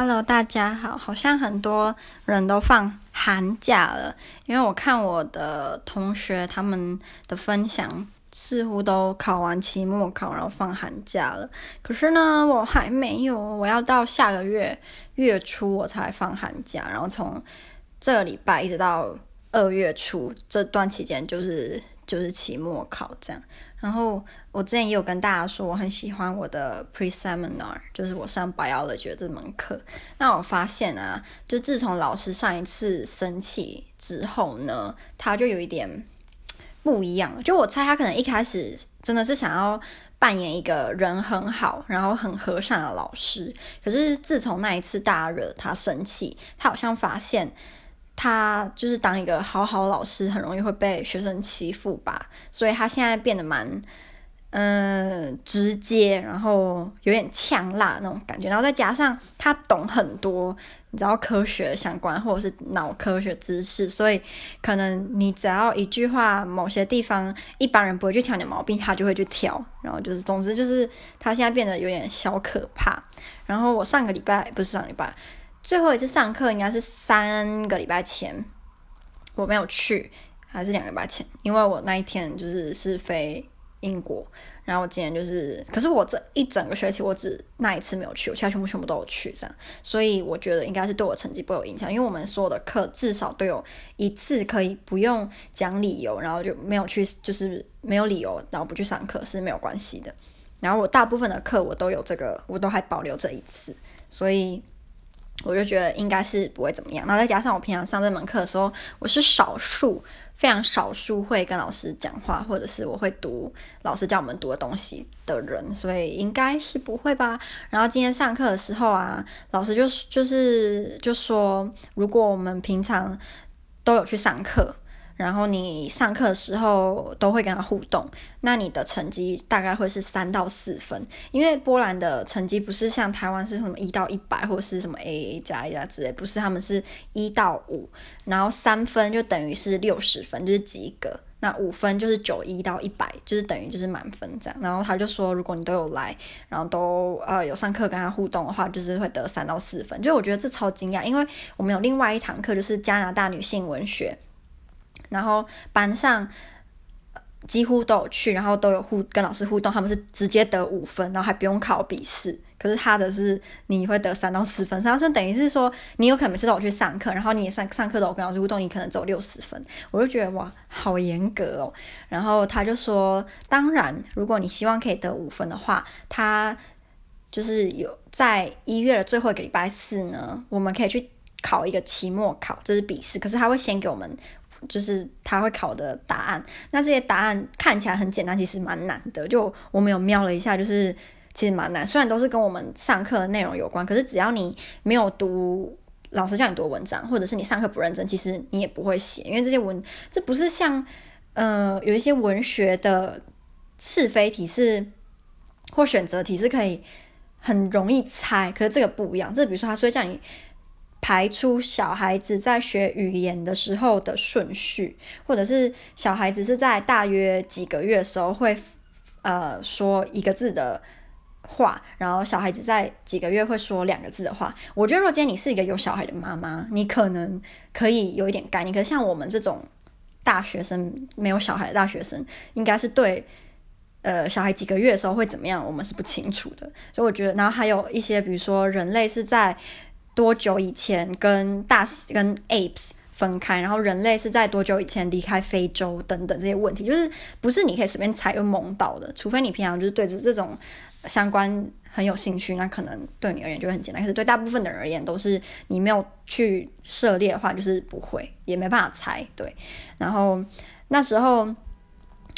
Hello，大家好，好像很多人都放寒假了，因为我看我的同学他们的分享，似乎都考完期末考，然后放寒假了。可是呢，我还没有，我要到下个月月初我才放寒假，然后从这个礼拜一直到二月初这段期间，就是就是期末考这样。然后我之前也有跟大家说，我很喜欢我的 pre-seminar，就是我上 biology 这门课。那我发现啊，就自从老师上一次生气之后呢，他就有一点不一样。就我猜他可能一开始真的是想要扮演一个人很好，然后很和善的老师。可是自从那一次大惹他生气，他好像发现。他就是当一个好好老师，很容易会被学生欺负吧，所以他现在变得蛮，嗯、直接，然后有点呛辣那种感觉，然后再加上他懂很多，你知道科学相关或者是脑科学知识，所以可能你只要一句话，某些地方一般人不会去挑你的毛病，他就会去挑，然后就是，总之就是他现在变得有点小可怕。然后我上个礼拜不是上礼拜。最后一次上课应该是三个礼拜前，我没有去，还是两个礼拜前，因为我那一天就是是飞英国，然后我今天就是，可是我这一整个学期我只那一次没有去，我其他全部全部都有去，这样，所以我觉得应该是对我成绩不会有影响，因为我们所有的课至少都有一次可以不用讲理由，然后就没有去，就是没有理由，然后不去上课是没有关系的，然后我大部分的课我都有这个，我都还保留这一次，所以。我就觉得应该是不会怎么样，然后再加上我平常上这门课的时候，我是少数非常少数会跟老师讲话，或者是我会读老师叫我们读的东西的人，所以应该是不会吧。然后今天上课的时候啊，老师就就是就说，如果我们平常都有去上课。然后你上课的时候都会跟他互动，那你的成绩大概会是三到四分，因为波兰的成绩不是像台湾是什么一到一百或者是什么 AA 加一加之类，不是，他们是一到五，然后三分就等于是六十分，就是及格，那五分就是九一到一百，就是等于就是满分这样。然后他就说，如果你都有来，然后都呃有上课跟他互动的话，就是会得三到四分。就我觉得这超惊讶，因为我们有另外一堂课就是加拿大女性文学。然后班上几乎都有去，然后都有互跟老师互动，他们是直接得五分，然后还不用考笔试。可是他的是你会得三到四分，三到四等于是说你有可能每次都有去上课，然后你也上上课都有跟老师互动，你可能只有六十分。我就觉得哇，好严格哦。然后他就说，当然如果你希望可以得五分的话，他就是有在一月的最后一个礼拜四呢，我们可以去考一个期末考，这是笔试。可是他会先给我们。就是他会考的答案，那这些答案看起来很简单，其实蛮难的。就我们有瞄了一下，就是其实蛮难。虽然都是跟我们上课的内容有关，可是只要你没有读老师叫你读文章，或者是你上课不认真，其实你也不会写，因为这些文这不是像呃有一些文学的是非题是或选择题是可以很容易猜，可是这个不一样。这比如说他说叫你。排出小孩子在学语言的时候的顺序，或者是小孩子是在大约几个月时候会呃说一个字的话，然后小孩子在几个月会说两个字的话。我觉得，如果今天你是一个有小孩的妈妈，你可能可以有一点概念。可是像我们这种大学生，没有小孩的大学生，应该是对呃小孩几个月的时候会怎么样，我们是不清楚的。所以我觉得，然后还有一些，比如说人类是在。多久以前跟大跟 apes 分开？然后人类是在多久以前离开非洲？等等这些问题，就是不是你可以随便猜又蒙到的，除非你平常就是对着这种相关很有兴趣，那可能对你而言就很简单。可是对大部分的人而言，都是你没有去涉猎的话，就是不会，也没办法猜。对，然后那时候，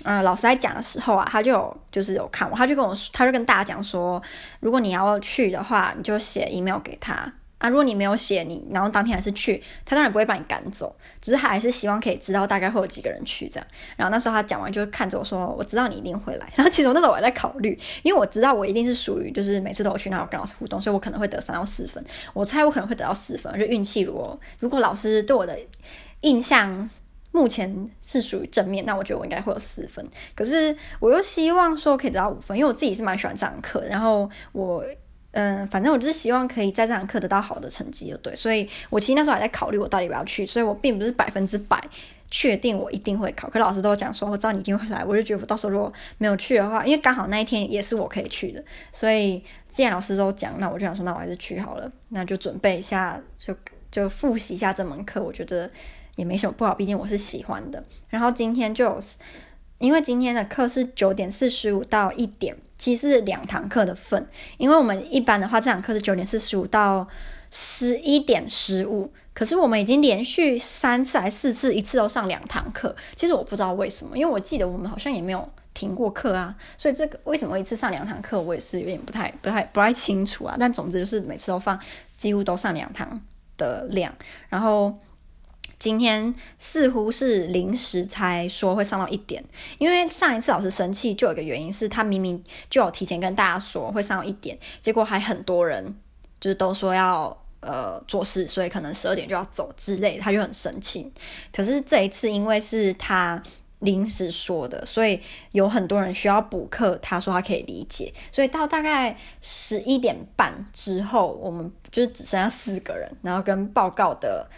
嗯、老师在讲的时候啊，他就有就是有看我，他就跟我说，他就跟大家讲说，如果你要去的话，你就写 email 给他。啊，如果你没有写你，然后当天还是去，他当然不会把你赶走，只是他还是希望可以知道大概会有几个人去这样。然后那时候他讲完就看着我说：“我知道你一定会来。”然后其实我那时候我还在考虑，因为我知道我一定是属于就是每次都有去，然后跟老师互动，所以我可能会得三到四分。我猜我可能会得到四分，就运气。如果如果老师对我的印象目前是属于正面，那我觉得我应该会有四分。可是我又希望说可以得到五分，因为我自己是蛮喜欢这堂课，然后我。嗯，反正我就是希望可以在这堂课得到好的成绩，就对。所以我其实那时候还在考虑我到底要不要去，所以我并不是百分之百确定我一定会考。可老师都讲说，我知道你一定会来，我就觉得我到时候如果没有去的话，因为刚好那一天也是我可以去的，所以既然老师都讲，那我就想说，那我还是去好了，那就准备一下，就就复习一下这门课，我觉得也没什么不好，毕竟我是喜欢的。然后今天就。因为今天的课是九点四十五到一点，其实是两堂课的份。因为我们一般的话，这堂课是九点四十五到十一点十五，可是我们已经连续三次还四次，一次都上两堂课。其实我不知道为什么，因为我记得我们好像也没有停过课啊，所以这个为什么一次上两堂课，我也是有点不太、不太、不太清楚啊。但总之就是每次都放，几乎都上两堂的量，然后。今天似乎是临时才说会上到一点，因为上一次老师生气就有一个原因是他明明就有提前跟大家说会上到一点，结果还很多人就是都说要呃做事，所以可能十二点就要走之类，他就很生气。可是这一次因为是他临时说的，所以有很多人需要补课，他说他可以理解，所以到大概十一点半之后，我们就只剩下四个人，然后跟报告的。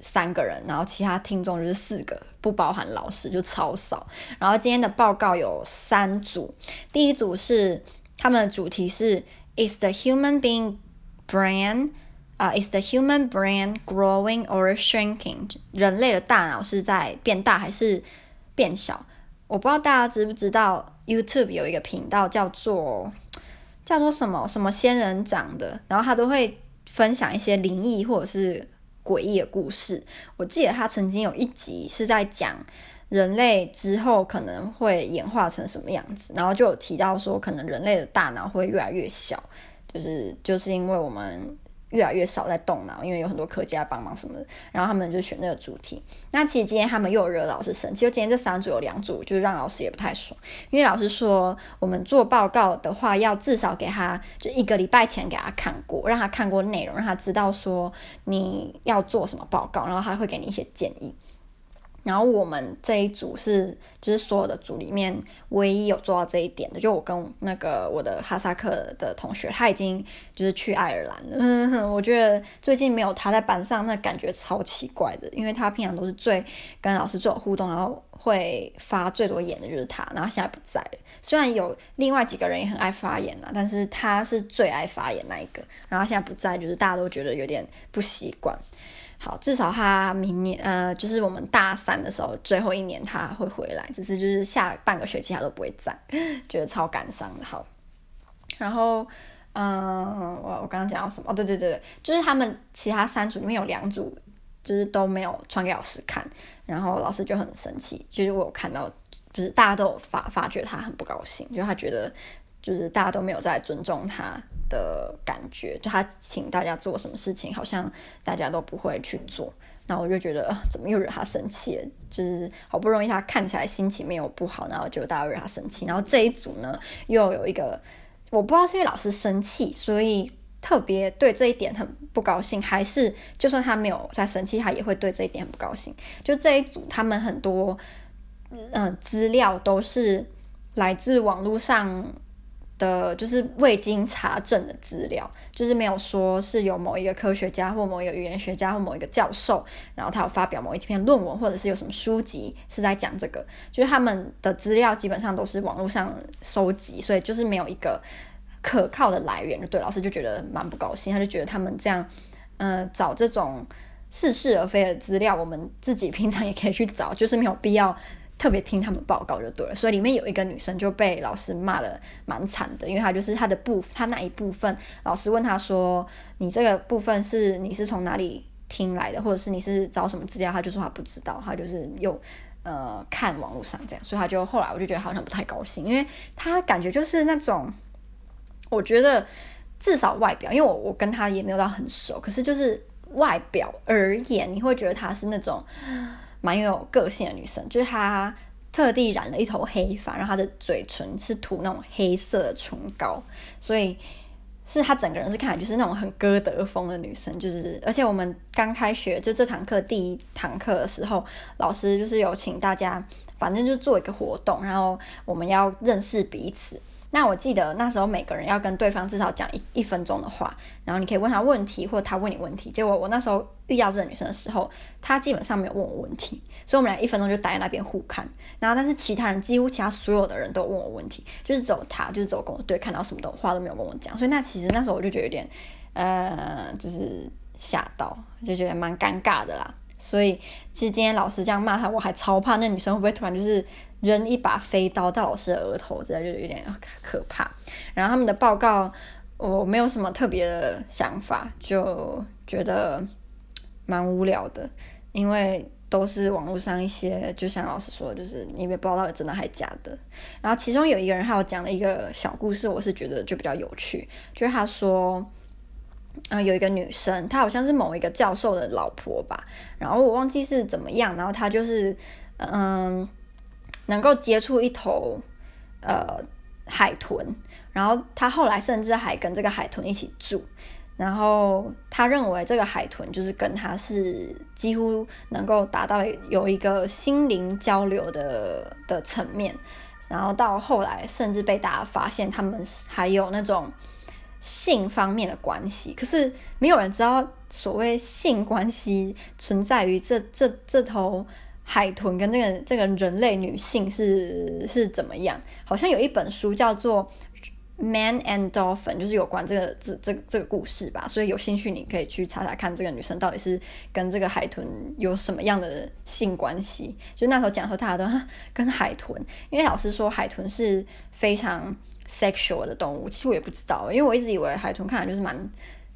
三个人，然后其他听众就是四个，不包含老师，就超少。然后今天的报告有三组，第一组是他们的主题是 Is the human being brain 啊、，Is the human brain growing or shrinking？人类的大脑是在变大还是变小？我不知道大家知不知道，YouTube 有一个频道叫做叫做什么什么仙人掌的，然后他都会分享一些灵异或者是。诡异的故事，我记得他曾经有一集是在讲人类之后可能会演化成什么样子，然后就有提到说，可能人类的大脑会越来越小，就是就是因为我们。越来越少在动脑，因为有很多科技在帮忙什么的，然后他们就选那个主题。那其实今天他们又惹老师生气，就今天这三组有两组，就是让老师也不太爽，因为老师说我们做报告的话，要至少给他就一个礼拜前给他看过，让他看过内容，让他知道说你要做什么报告，然后他会给你一些建议。然后我们这一组是，就是所有的组里面唯一有做到这一点的，就我跟那个我的哈萨克的同学，他已经就是去爱尔兰了。我觉得最近没有他在班上，那感觉超奇怪的，因为他平常都是最跟老师最有互动，然后会发最多言的就是他，然后现在不在了。虽然有另外几个人也很爱发言啊，但是他是最爱发言那一个，然后现在不在，就是大家都觉得有点不习惯。好，至少他明年，呃，就是我们大三的时候最后一年他会回来，只是就是下半个学期他都不会在，觉得超感伤的。好，然后，嗯、我我刚刚讲到什么？哦，对对对，就是他们其他三组里面有两组就是都没有传给老师看，然后老师就很生气，就是我有看到，就是大家都有发发觉他很不高兴，就他觉得就是大家都没有在尊重他。的感觉，就他请大家做什么事情，好像大家都不会去做。那我就觉得，怎么又惹他生气？就是好不容易他看起来心情没有不好，然后就大家惹他生气。然后这一组呢，又有一个，我不知道是因为老师生气，所以特别对这一点很不高兴，还是就算他没有在生气，他也会对这一点很不高兴。就这一组，他们很多嗯、资料都是来自网络上。的就是未经查证的资料，就是没有说是有某一个科学家或某一个语言学家或某一个教授，然后他有发表某一篇论文，或者是有什么书籍是在讲这个，就是他们的资料基本上都是网络上收集，所以就是没有一个可靠的来源。对，老师就觉得蛮不高兴，他就觉得他们这样，嗯、呃，找这种似是而非的资料，我们自己平常也可以去找，就是没有必要。特别听他们报告就对了，所以里面有一个女生就被老师骂得蛮惨的，因为她就是她的部，她那一部分，老师问她说：“你这个部分是你是从哪里听来的，或者是你是找什么资料？”她就说她不知道，她就是又呃看网络上这样，所以她就后来我就觉得好像不太高兴，因为她感觉就是那种，我觉得至少外表，因为我我跟她也没有到很熟，可是就是外表而言，你会觉得她是那种。蛮有个性的女生，就是她特地染了一头黑发，然后她的嘴唇是涂那种黑色的唇膏，所以是她整个人是看起来就是那种很歌德风的女生。就是而且我们刚开学就这堂课第一堂课的时候，老师就是有请大家，反正就做一个活动，然后我们要认识彼此。那我记得那时候每个人要跟对方至少讲一一分钟的话，然后你可以问他问题，或者他问你问题。结果我那时候遇到这个女生的时候，她基本上没有问我问题，所以我们俩一分钟就待在那边互看。然后但是其他人几乎其他所有的人都问我问题，就是只有她就是只有跟我对看到什么的话都没有跟我讲。所以那其实那时候我就觉得有点呃，就是吓到，就觉得蛮尴尬的啦。所以其实今天老师这样骂她，我还超怕那女生会不会突然就是。扔一把飞刀到老师的额头，这就有点可怕。然后他们的报告，我没有什么特别的想法，就觉得蛮无聊的，因为都是网络上一些，就像老师说的，就是你也不知道真的还是假的。然后其中有一个人，他有讲了一个小故事，我是觉得就比较有趣，就是他说，嗯、有一个女生，她好像是某一个教授的老婆吧，然后我忘记是怎么样，然后她就是，嗯。能够接触一头呃海豚，然后她后来甚至还跟这个海豚一起住，然后她认为这个海豚就是跟她是几乎能够达到有一个心灵交流的的层面，然后到后来甚至被大家发现他们还有那种性方面的关系，可是没有人知道所谓性关系存在于这这这头。海豚跟这个这个人类女性是是怎么样？好像有一本书叫做《Man and Dolphin》，就是有关这个这这这个故事吧。所以有兴趣你可以去查查看，这个女生到底是跟这个海豚有什么样的性关系。就那时候讲说，大家都跟海豚，因为老师说海豚是非常 sexual 的动物。其实我也不知道，因为我一直以为海豚看起来就是蛮，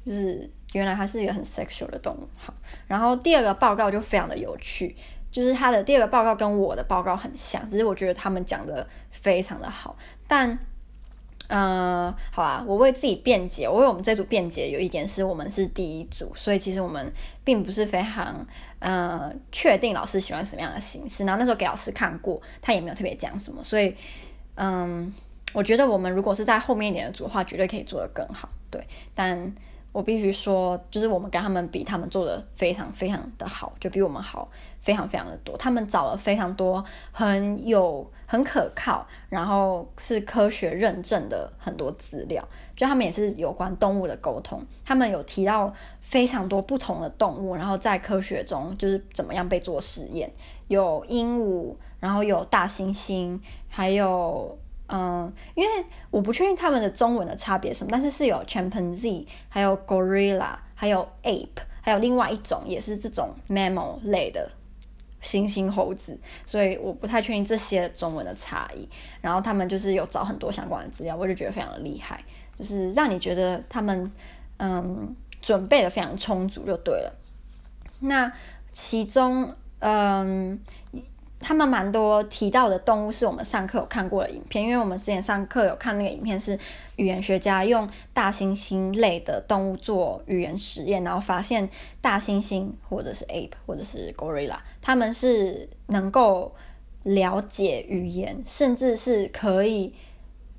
就是原来它是一个很 sexual 的动物。好，然后第二个报告就非常的有趣。就是他的第二个报告跟我的报告很像，只是我觉得他们讲的非常的好。但，嗯、呃，好啊，我为自己辩解，我为我们这组辩解，有一点是我们是第一组，所以其实我们并不是非常，呃，确定老师喜欢什么样的形式。然后那时候给老师看过，他也没有特别讲什么，所以，嗯，我觉得我们如果是在后面一点的组的话，绝对可以做得更好。对，但。我必须说，就是我们跟他们比，他们做的非常非常的好，就比我们好非常非常的多。他们找了非常多很有很可靠，然后是科学认证的很多资料。就他们也是有关动物的沟通，他们有提到非常多不同的动物，然后在科学中就是怎么样被做实验，有鹦鹉，然后有大猩猩，还有。嗯，因为我不确定他们的中文的差别什么，但是是有 chimpanzee，还有 gorilla，还有 ape，还有另外一种也是这种 mammal 类的猩猩猴子，所以我不太确定这些中文的差异。然后他们就是有找很多相关的资料，我就觉得非常的厉害，就是让你觉得他们嗯准备的非常充足就对了。那其中嗯。他们蛮多提到的动物是我们上课有看过的影片，因为我们之前上课有看那个影片，是语言学家用大猩猩类的动物做语言实验，然后发现大猩猩或者是 ape 或者是 gorilla，他们是能够了解语言，甚至是可以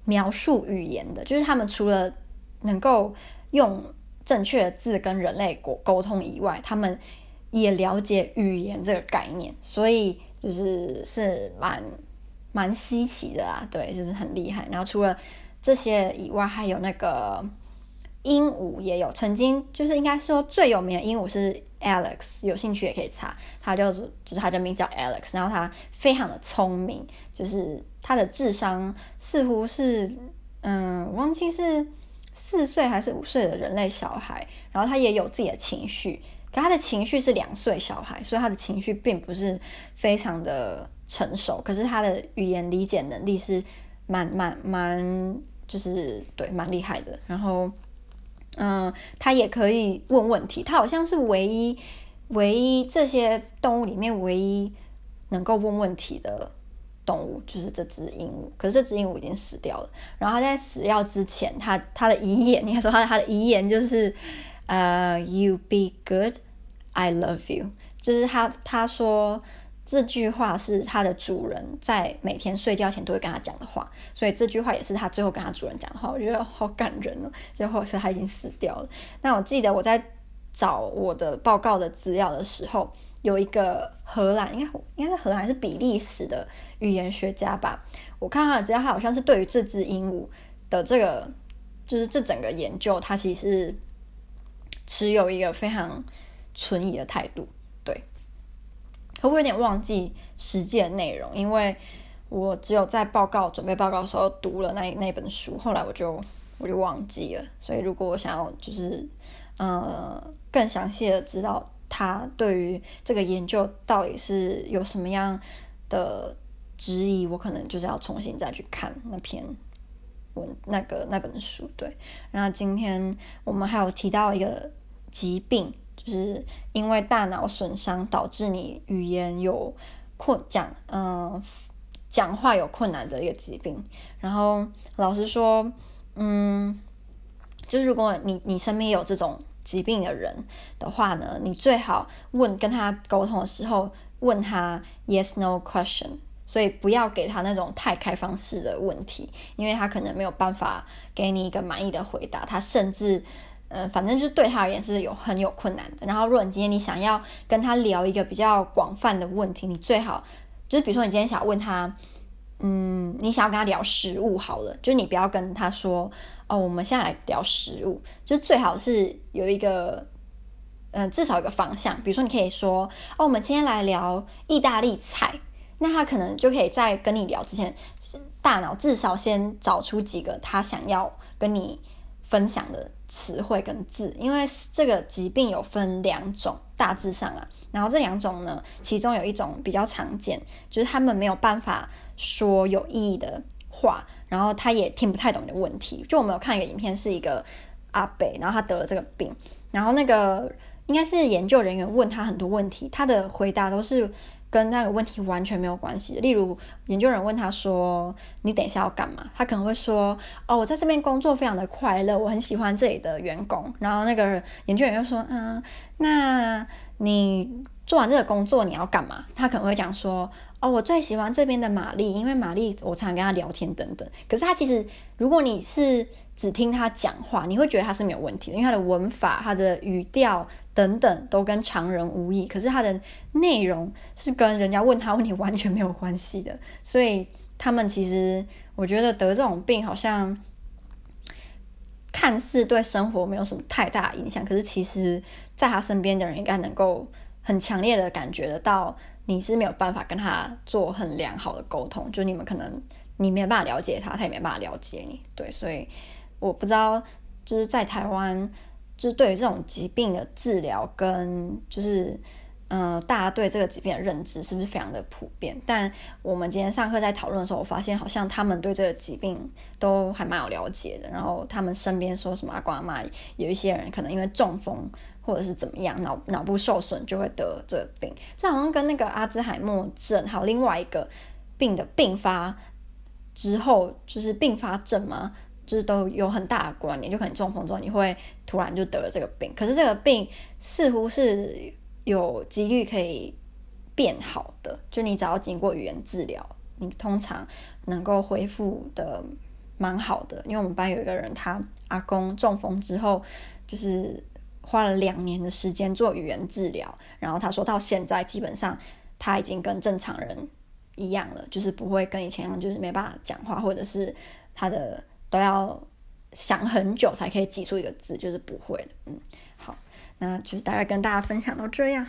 描述语言的，就是他们除了能够用正确的字跟人类沟沟通以外，他们也了解语言这个概念，所以。就是是蛮蛮稀奇的啦，对，就是很厉害。然后除了这些以外，还有那个鹦鹉也有，曾经就是应该说最有名的鹦鹉是 Alex，有兴趣也可以查，他叫做就是他的名字叫 Alex，然后他非常的聪明，就是他的智商似乎是嗯，忘记是四岁还是五岁的人类小孩，然后他也有自己的情绪。可他的情绪是两岁小孩，所以他的情绪并不是非常的成熟。可是他的语言理解能力是蛮蛮蛮，就是对，蛮厉害的。然后，嗯，他也可以问问题。他好像是唯一唯一这些动物里面唯一能够问问题的动物，就是这只鹦鹉。可是这只鹦鹉已经死掉了。然后他在死掉之前，他他的遗言，应该说他他的遗言就是。呃、uh，You be good, I love you。就是他他说这句话是他的主人在每天睡觉前都会跟他讲的话，所以这句话也是他最后跟他主人讲的话。我觉得好感人哦。最后是他已经死掉了。那我记得我在找我的报告的资料的时候，有一个荷兰，应该应该是荷兰是比利时的语言学家吧？我看他的资料，他好像是对于这只鹦鹉的这个，就是这整个研究，他其实是持有一个非常存疑的态度。对，可我有点忘记实际的内容，因为我只有在报告准备报告的时候读了那那本书，后来我就我就忘记了。所以如果我想要就是呃更详细的知道他对于这个研究到底是有什么样的质疑，我可能就是要重新再去看那篇文那个那本书。对，然后今天我们还有提到一个疾病。就是因为大脑损伤导致你语言有困讲，嗯，讲话有困难的一个疾病。然后老师说，嗯，就是如果你你身边有这种疾病的人的话呢，你最好问跟他沟通的时候问他 yes no question，所以不要给他那种太开放式的问题，因为他可能没有办法给你一个满意的回答，他甚至。嗯，反正就对他而言是有很有困难的。然后，如果你今天你想要跟他聊一个比较广泛的问题，你最好就是比如说你今天想问他，嗯，你想要跟他聊食物好了，就是你不要跟他说哦，我们现在来聊食物，就最好是有一个，嗯，至少有一个方向。比如说，你可以说哦，我们今天来聊意大利菜，那他可能就可以在跟你聊之前，大脑至少先找出几个他想要跟你分享的。词汇跟字，因为这个疾病有分两种，大致上啊，然后这两种呢，其中有一种比较常见，就是他们没有办法说有意义的话，然后他也听不太懂你的问题。就我们有看一个影片，是一个阿北，然后他得了这个病，然后那个应该是研究人员问他很多问题，他的回答都是。跟那个问题完全没有关系。例如，研究人问他说：“你等一下要干嘛？”他可能会说：“哦，我在这边工作非常的快乐，我很喜欢这里的员工。”然后那个研究员又说：“嗯，那你做完这个工作你要干嘛？”他可能会讲说：“哦，我最喜欢这边的玛丽，因为玛丽我常常跟她聊天等等。”可是她其实，如果你是只听她讲话，你会觉得她是没有问题的，因为她的文法、她的语调等等都跟常人无异。可是她的内容是跟人家问他问题完全没有关系的，所以他们其实，我觉得得这种病好像看似对生活没有什么太大影响，可是其实在他身边的人应该能够很强烈的感觉得到，你是没有办法跟他做很良好的沟通，就你们可能你没有办法了解他，他也没办法了解你，对，所以。我不知道，就是在台湾，就是对于这种疾病的治疗跟就是，嗯、大家对这个疾病的认知是不是非常的普遍？但我们今天上课在讨论的时候，我发现好像他们对这个疾病都还蛮有了解的。然后他们身边说什么阿公阿嬷，有一些人可能因为中风或者是怎么样，脑脑部受损就会得这个病。这好像跟那个阿兹海默症还有另外一个病的并发之后，就是并发症吗？就是都有很大的关联，就可能中风之后你会突然就得了这个病，可是这个病似乎是有几率可以变好的，就你只要经过语言治疗，你通常能够恢复的蛮好的。因为我们班有一个人，他阿公中风之后，就是花了两年的时间做语言治疗，然后他说到现在基本上他已经跟正常人一样了，就是不会跟以前一样，就是没办法讲话，或者是他的。都要想很久才可以挤出一个字，就是不会。嗯，好，那就大概跟大家分享到这样。